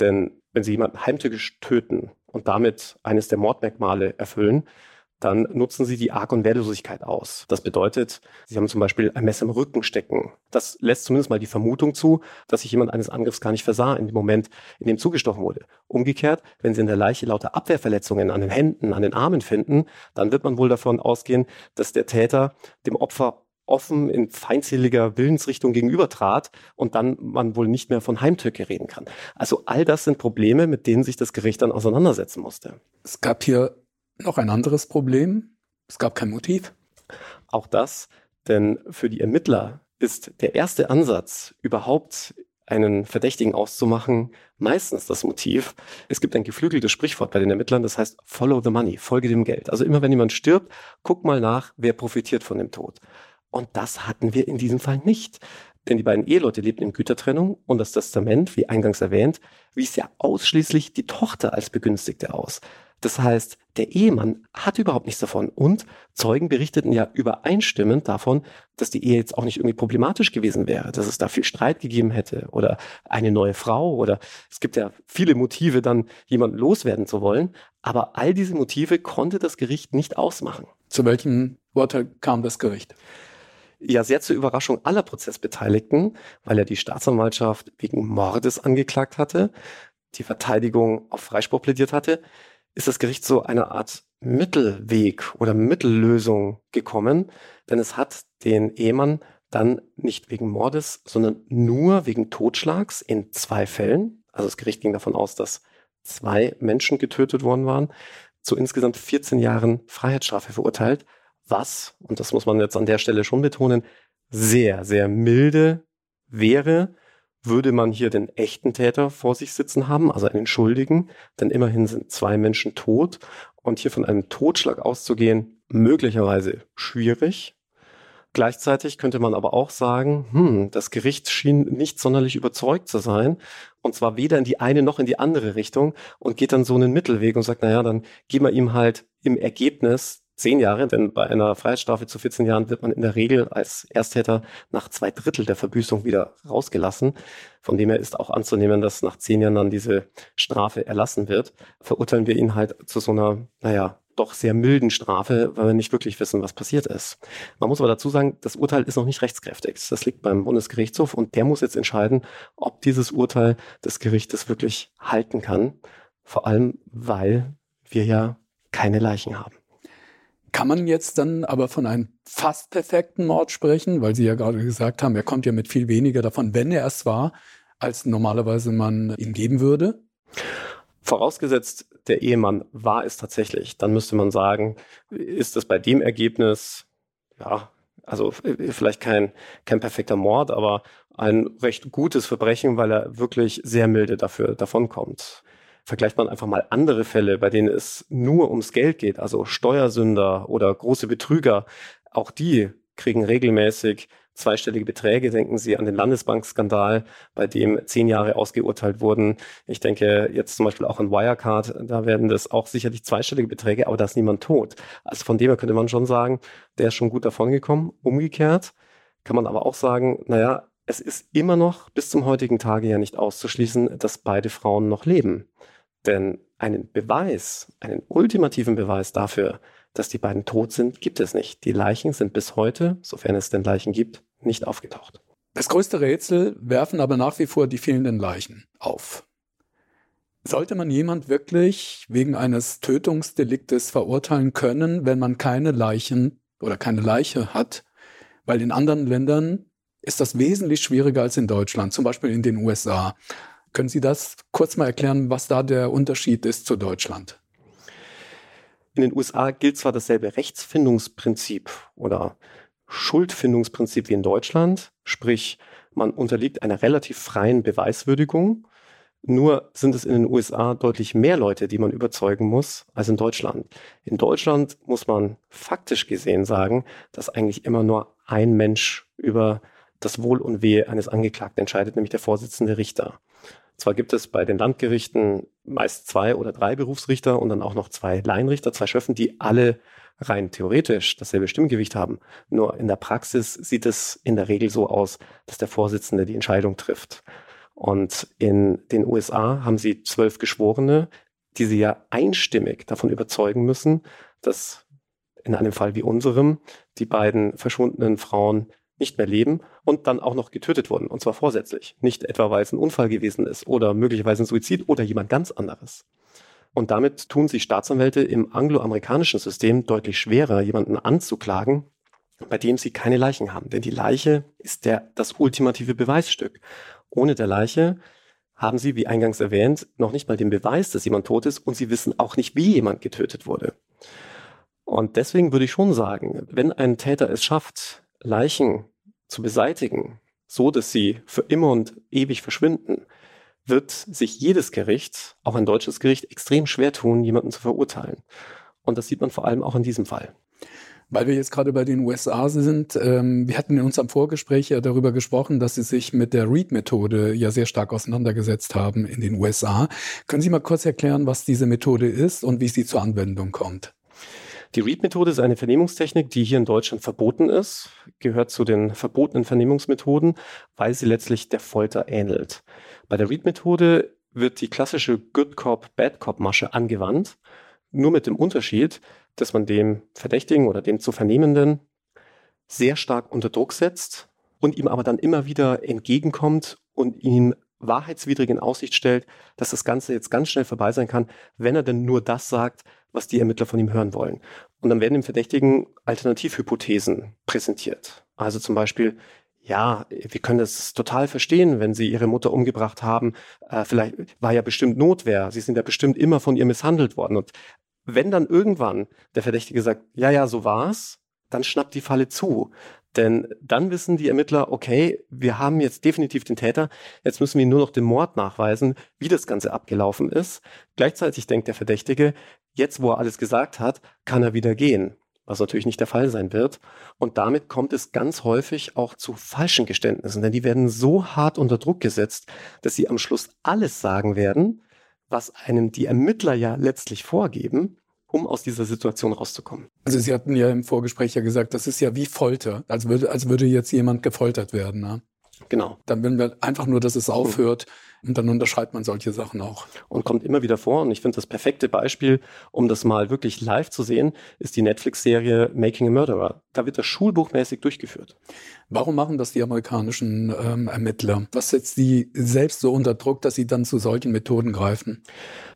Denn wenn Sie jemanden heimtückisch töten und damit eines der Mordmerkmale erfüllen, dann nutzen Sie die Arg- und Wehrlosigkeit aus. Das bedeutet, Sie haben zum Beispiel ein Messer im Rücken stecken. Das lässt zumindest mal die Vermutung zu, dass sich jemand eines Angriffs gar nicht versah in dem Moment, in dem zugestochen wurde. Umgekehrt, wenn Sie in der Leiche lauter Abwehrverletzungen an den Händen, an den Armen finden, dann wird man wohl davon ausgehen, dass der Täter dem Opfer offen in feindseliger Willensrichtung gegenübertrat und dann man wohl nicht mehr von Heimtücke reden kann. Also all das sind Probleme, mit denen sich das Gericht dann auseinandersetzen musste. Es gab hier noch ein anderes Problem. Es gab kein Motiv. Auch das, denn für die Ermittler ist der erste Ansatz, überhaupt einen Verdächtigen auszumachen, meistens das Motiv. Es gibt ein geflügeltes Sprichwort bei den Ermittlern, das heißt Follow the Money, folge dem Geld. Also immer wenn jemand stirbt, guck mal nach, wer profitiert von dem Tod. Und das hatten wir in diesem Fall nicht. Denn die beiden Eheleute lebten in Gütertrennung und das Testament, wie eingangs erwähnt, wies ja ausschließlich die Tochter als Begünstigte aus. Das heißt, der Ehemann hat überhaupt nichts davon und Zeugen berichteten ja übereinstimmend davon, dass die Ehe jetzt auch nicht irgendwie problematisch gewesen wäre, dass es da viel Streit gegeben hätte oder eine neue Frau oder es gibt ja viele Motive, dann jemanden loswerden zu wollen. Aber all diese Motive konnte das Gericht nicht ausmachen. Zu welchem Urteil kam das Gericht? Ja, sehr zur Überraschung aller Prozessbeteiligten, weil er die Staatsanwaltschaft wegen Mordes angeklagt hatte, die Verteidigung auf Freispruch plädiert hatte, ist das Gericht so eine Art Mittelweg oder Mittellösung gekommen, denn es hat den Ehemann dann nicht wegen Mordes, sondern nur wegen Totschlags in zwei Fällen, also das Gericht ging davon aus, dass zwei Menschen getötet worden waren, zu insgesamt 14 Jahren Freiheitsstrafe verurteilt, was, und das muss man jetzt an der Stelle schon betonen, sehr, sehr milde wäre, würde man hier den echten Täter vor sich sitzen haben, also einen Schuldigen, denn immerhin sind zwei Menschen tot und hier von einem Totschlag auszugehen, möglicherweise schwierig. Gleichzeitig könnte man aber auch sagen, hm, das Gericht schien nicht sonderlich überzeugt zu sein, und zwar weder in die eine noch in die andere Richtung und geht dann so einen Mittelweg und sagt, naja, dann geben wir ihm halt im Ergebnis zehn Jahre, denn bei einer Freiheitsstrafe zu 14 Jahren wird man in der Regel als Ersttäter nach zwei Drittel der Verbüßung wieder rausgelassen. Von dem her ist auch anzunehmen, dass nach zehn Jahren dann diese Strafe erlassen wird. Verurteilen wir ihn halt zu so einer, naja, doch sehr milden Strafe, weil wir nicht wirklich wissen, was passiert ist. Man muss aber dazu sagen, das Urteil ist noch nicht rechtskräftig. Das liegt beim Bundesgerichtshof und der muss jetzt entscheiden, ob dieses Urteil des Gerichtes wirklich halten kann. Vor allem, weil wir ja keine Leichen haben. Kann man jetzt dann aber von einem fast perfekten Mord sprechen, weil Sie ja gerade gesagt haben, er kommt ja mit viel weniger davon, wenn er es war, als normalerweise man ihm geben würde? Vorausgesetzt, der Ehemann war es tatsächlich, dann müsste man sagen, ist es bei dem Ergebnis, ja, also vielleicht kein, kein perfekter Mord, aber ein recht gutes Verbrechen, weil er wirklich sehr milde dafür davonkommt. Vergleicht man einfach mal andere Fälle, bei denen es nur ums Geld geht, also Steuersünder oder große Betrüger, auch die kriegen regelmäßig zweistellige Beträge. Denken Sie an den Landesbankskandal, bei dem zehn Jahre ausgeurteilt wurden. Ich denke jetzt zum Beispiel auch an Wirecard, da werden das auch sicherlich zweistellige Beträge, aber da ist niemand tot. Also von dem her könnte man schon sagen, der ist schon gut davongekommen. Umgekehrt kann man aber auch sagen, naja, es ist immer noch bis zum heutigen Tage ja nicht auszuschließen, dass beide Frauen noch leben. Denn einen Beweis, einen ultimativen Beweis dafür, dass die beiden tot sind, gibt es nicht. Die Leichen sind bis heute, sofern es denn Leichen gibt, nicht aufgetaucht. Das größte Rätsel werfen aber nach wie vor die fehlenden Leichen auf. Sollte man jemand wirklich wegen eines Tötungsdeliktes verurteilen können, wenn man keine Leichen oder keine Leiche hat? Weil in anderen Ländern ist das wesentlich schwieriger als in Deutschland, zum Beispiel in den USA. Können Sie das kurz mal erklären, was da der Unterschied ist zu Deutschland? In den USA gilt zwar dasselbe Rechtsfindungsprinzip oder Schuldfindungsprinzip wie in Deutschland, sprich man unterliegt einer relativ freien Beweiswürdigung. Nur sind es in den USA deutlich mehr Leute, die man überzeugen muss, als in Deutschland. In Deutschland muss man faktisch gesehen sagen, dass eigentlich immer nur ein Mensch über das Wohl und Wehe eines Angeklagten entscheidet, nämlich der Vorsitzende Richter. Zwar gibt es bei den Landgerichten meist zwei oder drei Berufsrichter und dann auch noch zwei Laienrichter, zwei Schöffen, die alle rein theoretisch dasselbe Stimmgewicht haben. Nur in der Praxis sieht es in der Regel so aus, dass der Vorsitzende die Entscheidung trifft. Und in den USA haben sie zwölf Geschworene, die sie ja einstimmig davon überzeugen müssen, dass in einem Fall wie unserem die beiden verschwundenen Frauen nicht mehr leben und dann auch noch getötet wurden, und zwar vorsätzlich. Nicht etwa, weil es ein Unfall gewesen ist oder möglicherweise ein Suizid oder jemand ganz anderes. Und damit tun sich Staatsanwälte im angloamerikanischen System deutlich schwerer, jemanden anzuklagen, bei dem sie keine Leichen haben. Denn die Leiche ist der, das ultimative Beweisstück. Ohne der Leiche haben sie, wie eingangs erwähnt, noch nicht mal den Beweis, dass jemand tot ist und sie wissen auch nicht, wie jemand getötet wurde. Und deswegen würde ich schon sagen, wenn ein Täter es schafft, Leichen zu beseitigen, so dass sie für immer und ewig verschwinden, wird sich jedes Gericht, auch ein deutsches Gericht, extrem schwer tun, jemanden zu verurteilen. Und das sieht man vor allem auch in diesem Fall. Weil wir jetzt gerade bei den USA sind, ähm, wir hatten in unserem Vorgespräch ja darüber gesprochen, dass Sie sich mit der Read-Methode ja sehr stark auseinandergesetzt haben in den USA. Können Sie mal kurz erklären, was diese Methode ist und wie sie zur Anwendung kommt? Die Read-Methode ist eine Vernehmungstechnik, die hier in Deutschland verboten ist, gehört zu den verbotenen Vernehmungsmethoden, weil sie letztlich der Folter ähnelt. Bei der Read-Methode wird die klassische Good Cop, Bad Cop Masche angewandt, nur mit dem Unterschied, dass man dem Verdächtigen oder dem zu Vernehmenden sehr stark unter Druck setzt und ihm aber dann immer wieder entgegenkommt und ihm wahrheitswidrig in Aussicht stellt, dass das Ganze jetzt ganz schnell vorbei sein kann, wenn er denn nur das sagt, was die Ermittler von ihm hören wollen. Und dann werden dem Verdächtigen Alternativhypothesen präsentiert. Also zum Beispiel, ja, wir können das total verstehen, wenn Sie Ihre Mutter umgebracht haben. Äh, vielleicht war ja bestimmt Notwehr. Sie sind ja bestimmt immer von ihr misshandelt worden. Und wenn dann irgendwann der Verdächtige sagt, ja, ja, so war's, dann schnappt die Falle zu. Denn dann wissen die Ermittler, okay, wir haben jetzt definitiv den Täter, jetzt müssen wir nur noch den Mord nachweisen, wie das Ganze abgelaufen ist. Gleichzeitig denkt der Verdächtige, jetzt wo er alles gesagt hat, kann er wieder gehen, was natürlich nicht der Fall sein wird. Und damit kommt es ganz häufig auch zu falschen Geständnissen, denn die werden so hart unter Druck gesetzt, dass sie am Schluss alles sagen werden, was einem die Ermittler ja letztlich vorgeben um aus dieser Situation rauszukommen. Also Sie hatten ja im Vorgespräch ja gesagt, das ist ja wie Folter, als würde, als würde jetzt jemand gefoltert werden. Ne? Genau. Dann will man einfach nur, dass es aufhört. Und dann unterschreibt man solche Sachen auch. Und kommt immer wieder vor. Und ich finde, das perfekte Beispiel, um das mal wirklich live zu sehen, ist die Netflix-Serie Making a Murderer. Da wird das schulbuchmäßig durchgeführt. Warum machen das die amerikanischen ähm, Ermittler? Was setzt die selbst so unter Druck, dass sie dann zu solchen Methoden greifen?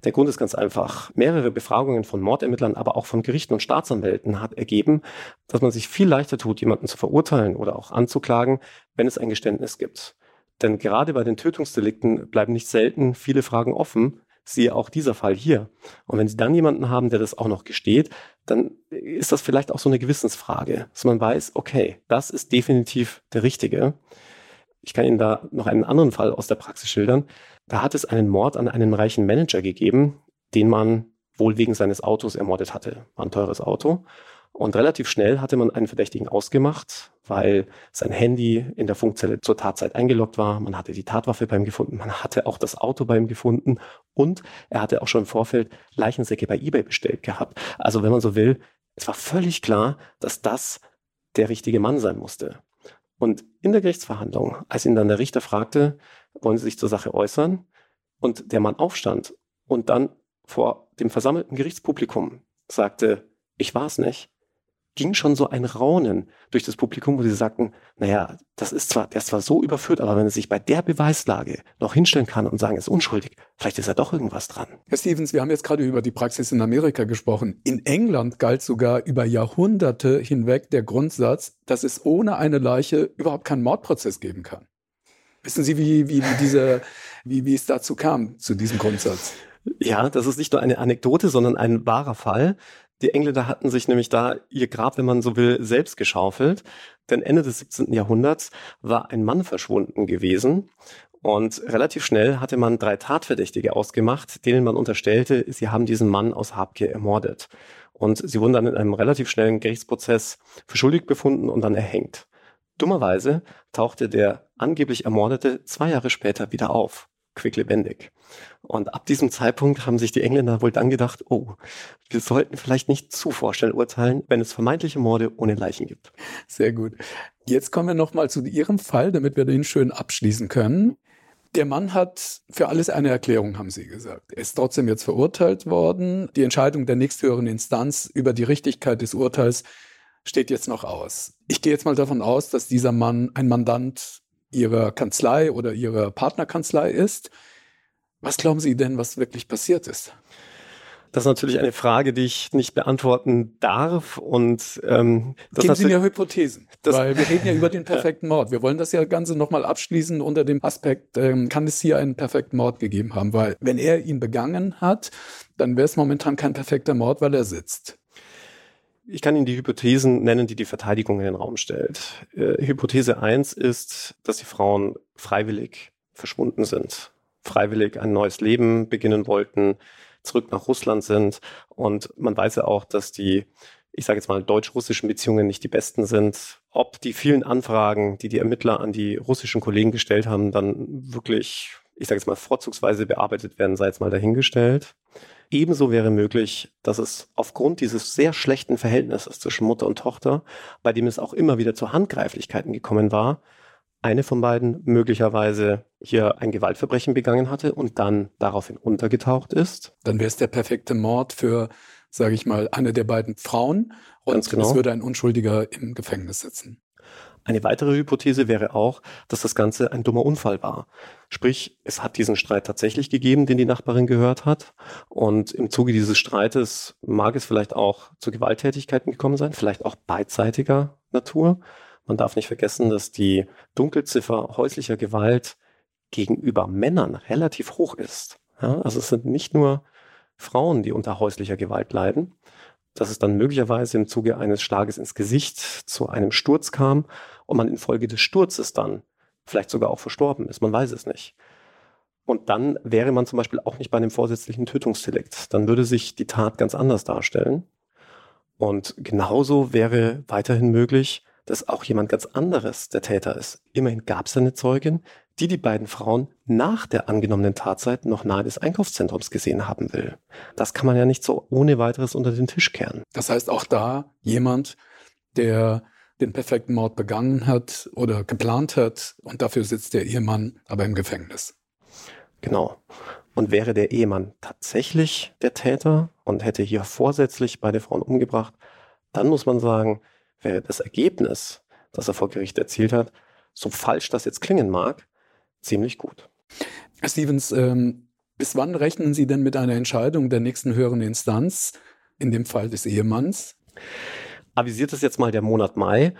Der Grund ist ganz einfach. Mehrere Befragungen von Mordermittlern, aber auch von Gerichten und Staatsanwälten hat ergeben, dass man sich viel leichter tut, jemanden zu verurteilen oder auch anzuklagen, wenn es ein Geständnis gibt. Denn gerade bei den Tötungsdelikten bleiben nicht selten viele Fragen offen, siehe auch dieser Fall hier. Und wenn Sie dann jemanden haben, der das auch noch gesteht, dann ist das vielleicht auch so eine Gewissensfrage, dass man weiß, okay, das ist definitiv der Richtige. Ich kann Ihnen da noch einen anderen Fall aus der Praxis schildern. Da hat es einen Mord an einen reichen Manager gegeben, den man wohl wegen seines Autos ermordet hatte. War ein teures Auto. Und relativ schnell hatte man einen Verdächtigen ausgemacht, weil sein Handy in der Funkzelle zur Tatzeit eingeloggt war. Man hatte die Tatwaffe bei ihm gefunden. Man hatte auch das Auto bei ihm gefunden. Und er hatte auch schon im Vorfeld Leichensäcke bei eBay bestellt gehabt. Also wenn man so will, es war völlig klar, dass das der richtige Mann sein musste. Und in der Gerichtsverhandlung, als ihn dann der Richter fragte, wollen Sie sich zur Sache äußern? Und der Mann aufstand und dann vor dem versammelten Gerichtspublikum sagte, ich war es nicht, ging schon so ein Raunen durch das Publikum, wo sie sagten, naja, das ist zwar, der ist zwar so überführt, aber wenn er sich bei der Beweislage noch hinstellen kann und sagen, er ist unschuldig, vielleicht ist ja doch irgendwas dran. Herr Stevens, wir haben jetzt gerade über die Praxis in Amerika gesprochen. In England galt sogar über Jahrhunderte hinweg der Grundsatz, dass es ohne eine Leiche überhaupt keinen Mordprozess geben kann. Wissen Sie, wie, wie, wie, diese, wie, wie es dazu kam, zu diesem Grundsatz? Ja, das ist nicht nur eine Anekdote, sondern ein wahrer Fall. Die Engländer hatten sich nämlich da ihr Grab, wenn man so will, selbst geschaufelt. Denn Ende des 17. Jahrhunderts war ein Mann verschwunden gewesen. Und relativ schnell hatte man drei Tatverdächtige ausgemacht, denen man unterstellte, sie haben diesen Mann aus Habgier ermordet. Und sie wurden dann in einem relativ schnellen Gerichtsprozess für schuldig befunden und dann erhängt. Dummerweise tauchte der angeblich Ermordete zwei Jahre später wieder auf quicklebendig. Und ab diesem Zeitpunkt haben sich die Engländer wohl dann gedacht, oh, wir sollten vielleicht nicht zu vorstellen urteilen, wenn es vermeintliche Morde ohne Leichen gibt. Sehr gut. Jetzt kommen wir nochmal zu Ihrem Fall, damit wir den schön abschließen können. Der Mann hat für alles eine Erklärung, haben Sie gesagt. Er ist trotzdem jetzt verurteilt worden. Die Entscheidung der nächsthöheren Instanz über die Richtigkeit des Urteils steht jetzt noch aus. Ich gehe jetzt mal davon aus, dass dieser Mann ein Mandant Ihrer Kanzlei oder Ihrer Partnerkanzlei ist. Was glauben Sie denn, was wirklich passiert ist? Das ist natürlich eine Frage, die ich nicht beantworten darf. Und ähm, das geben Sie mir Hypothesen, weil wir reden ja über den perfekten Mord. Wir wollen das ja Ganze nochmal abschließen unter dem Aspekt, ähm, kann es hier einen perfekten Mord gegeben haben? Weil wenn er ihn begangen hat, dann wäre es momentan kein perfekter Mord, weil er sitzt. Ich kann Ihnen die Hypothesen nennen, die die Verteidigung in den Raum stellt. Äh, Hypothese eins ist, dass die Frauen freiwillig verschwunden sind, freiwillig ein neues Leben beginnen wollten, zurück nach Russland sind. Und man weiß ja auch, dass die, ich sage jetzt mal, deutsch-russischen Beziehungen nicht die besten sind. Ob die vielen Anfragen, die die Ermittler an die russischen Kollegen gestellt haben, dann wirklich, ich sage jetzt mal, vorzugsweise bearbeitet werden, sei jetzt mal dahingestellt. Ebenso wäre möglich, dass es aufgrund dieses sehr schlechten Verhältnisses zwischen Mutter und Tochter, bei dem es auch immer wieder zu Handgreiflichkeiten gekommen war, eine von beiden möglicherweise hier ein Gewaltverbrechen begangen hatte und dann daraufhin untergetaucht ist. Dann wäre es der perfekte Mord für, sage ich mal, eine der beiden Frauen und Ganz genau. es würde ein Unschuldiger im Gefängnis sitzen. Eine weitere Hypothese wäre auch, dass das Ganze ein dummer Unfall war. Sprich, es hat diesen Streit tatsächlich gegeben, den die Nachbarin gehört hat. Und im Zuge dieses Streites mag es vielleicht auch zu Gewalttätigkeiten gekommen sein, vielleicht auch beidseitiger Natur. Man darf nicht vergessen, dass die Dunkelziffer häuslicher Gewalt gegenüber Männern relativ hoch ist. Ja, also es sind nicht nur Frauen, die unter häuslicher Gewalt leiden, dass es dann möglicherweise im Zuge eines Schlages ins Gesicht zu einem Sturz kam und man infolge des Sturzes dann vielleicht sogar auch verstorben ist. Man weiß es nicht. Und dann wäre man zum Beispiel auch nicht bei einem vorsätzlichen Tötungsdelikt. Dann würde sich die Tat ganz anders darstellen. Und genauso wäre weiterhin möglich, dass auch jemand ganz anderes der Täter ist. Immerhin gab es eine Zeugin, die die beiden Frauen nach der angenommenen Tatzeit noch nahe des Einkaufszentrums gesehen haben will. Das kann man ja nicht so ohne weiteres unter den Tisch kehren. Das heißt auch da jemand, der den perfekten Mord begangen hat oder geplant hat und dafür sitzt der Ehemann aber im Gefängnis. Genau. Und wäre der Ehemann tatsächlich der Täter und hätte hier vorsätzlich beide Frauen umgebracht, dann muss man sagen, wäre das Ergebnis, das er vor Gericht erzielt hat, so falsch das jetzt klingen mag, ziemlich gut. Herr Stevens, ähm, bis wann rechnen Sie denn mit einer Entscheidung der nächsten höheren Instanz, in dem Fall des Ehemanns? Avisiert ist jetzt mal der Monat Mai.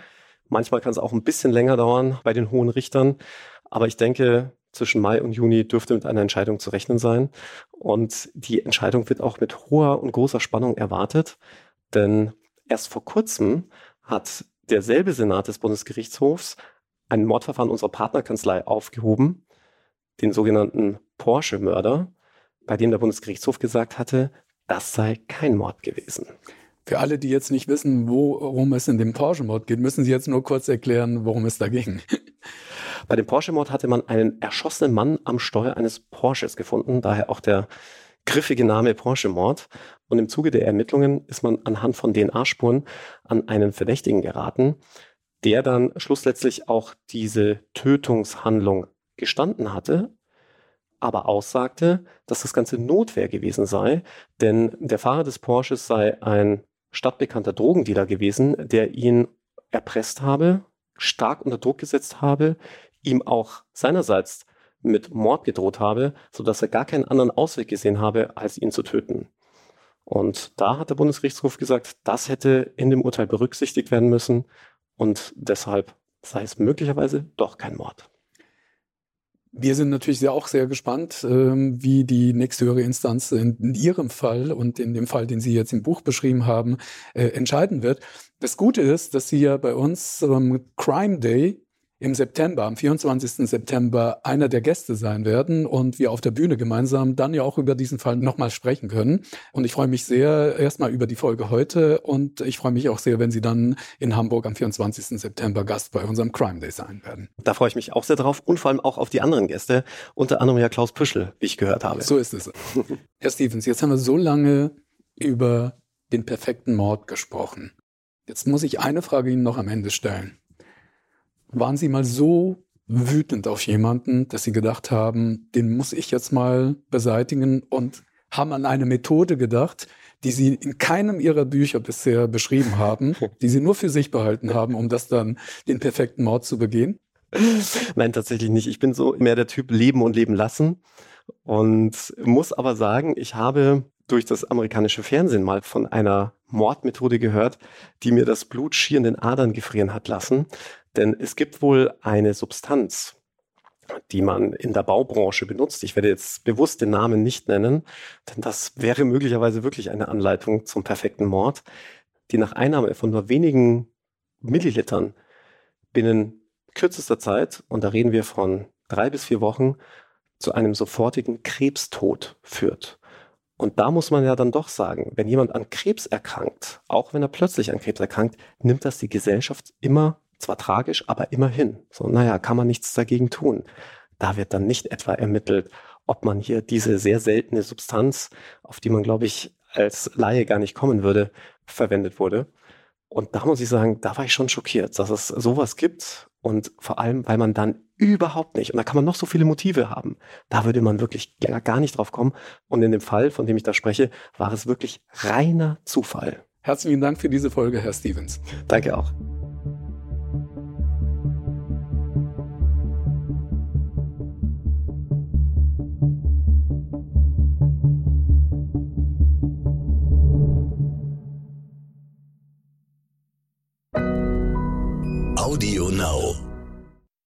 Manchmal kann es auch ein bisschen länger dauern bei den hohen Richtern, aber ich denke, zwischen Mai und Juni dürfte mit einer Entscheidung zu rechnen sein. Und die Entscheidung wird auch mit hoher und großer Spannung erwartet, denn erst vor kurzem hat derselbe Senat des Bundesgerichtshofs ein Mordverfahren unserer Partnerkanzlei aufgehoben, den sogenannten Porsche-Mörder, bei dem der Bundesgerichtshof gesagt hatte, das sei kein Mord gewesen. Für alle, die jetzt nicht wissen, worum es in dem Porsche-Mord geht, müssen Sie jetzt nur kurz erklären, worum es da ging. Bei dem Porsche-Mord hatte man einen erschossenen Mann am Steuer eines Porsches gefunden, daher auch der griffige Name Porsche-Mord. Und im Zuge der Ermittlungen ist man anhand von DNA-Spuren an einen Verdächtigen geraten, der dann schlussendlich auch diese Tötungshandlung gestanden hatte, aber aussagte, dass das Ganze Notwehr gewesen sei, denn der Fahrer des Porsches sei ein stadtbekannter Drogendealer gewesen, der ihn erpresst habe, stark unter Druck gesetzt habe, ihm auch seinerseits mit Mord gedroht habe, sodass er gar keinen anderen Ausweg gesehen habe, als ihn zu töten. Und da hat der Bundesgerichtshof gesagt, das hätte in dem Urteil berücksichtigt werden müssen und deshalb sei es möglicherweise doch kein Mord. Wir sind natürlich sehr auch sehr gespannt, ähm, wie die nächste höhere Instanz in, in, Ihrem Fall und in dem Fall, den Sie jetzt im Buch beschrieben haben, äh, entscheiden wird. Das Gute ist, dass Sie ja bei uns ähm, Crime Day im September, am 24. September, einer der Gäste sein werden und wir auf der Bühne gemeinsam dann ja auch über diesen Fall nochmal sprechen können. Und ich freue mich sehr erstmal über die Folge heute und ich freue mich auch sehr, wenn Sie dann in Hamburg am 24. September Gast bei unserem Crime Day sein werden. Da freue ich mich auch sehr drauf und vor allem auch auf die anderen Gäste, unter anderem ja Klaus Püschel, wie ich gehört habe. So ist es. Herr Stevens, jetzt haben wir so lange über den perfekten Mord gesprochen. Jetzt muss ich eine Frage Ihnen noch am Ende stellen. Waren Sie mal so wütend auf jemanden, dass Sie gedacht haben, den muss ich jetzt mal beseitigen und haben an eine Methode gedacht, die Sie in keinem Ihrer Bücher bisher beschrieben haben, die Sie nur für sich behalten haben, um das dann den perfekten Mord zu begehen? Nein, tatsächlich nicht. Ich bin so mehr der Typ Leben und Leben lassen und muss aber sagen, ich habe durch das amerikanische Fernsehen mal von einer Mordmethode gehört, die mir das Blut schier in den Adern gefrieren hat lassen. Denn es gibt wohl eine Substanz, die man in der Baubranche benutzt. Ich werde jetzt bewusst den Namen nicht nennen, denn das wäre möglicherweise wirklich eine Anleitung zum perfekten Mord, die nach Einnahme von nur wenigen Millilitern binnen kürzester Zeit, und da reden wir von drei bis vier Wochen, zu einem sofortigen Krebstod führt. Und da muss man ja dann doch sagen, wenn jemand an Krebs erkrankt, auch wenn er plötzlich an Krebs erkrankt, nimmt das die Gesellschaft immer zwar tragisch, aber immerhin. So, naja, kann man nichts dagegen tun. Da wird dann nicht etwa ermittelt, ob man hier diese sehr seltene Substanz, auf die man, glaube ich, als Laie gar nicht kommen würde, verwendet wurde. Und da muss ich sagen, da war ich schon schockiert, dass es sowas gibt und vor allem, weil man dann überhaupt nicht, und da kann man noch so viele Motive haben, da würde man wirklich gar nicht drauf kommen. Und in dem Fall, von dem ich da spreche, war es wirklich reiner Zufall. Herzlichen Dank für diese Folge, Herr Stevens. Danke auch.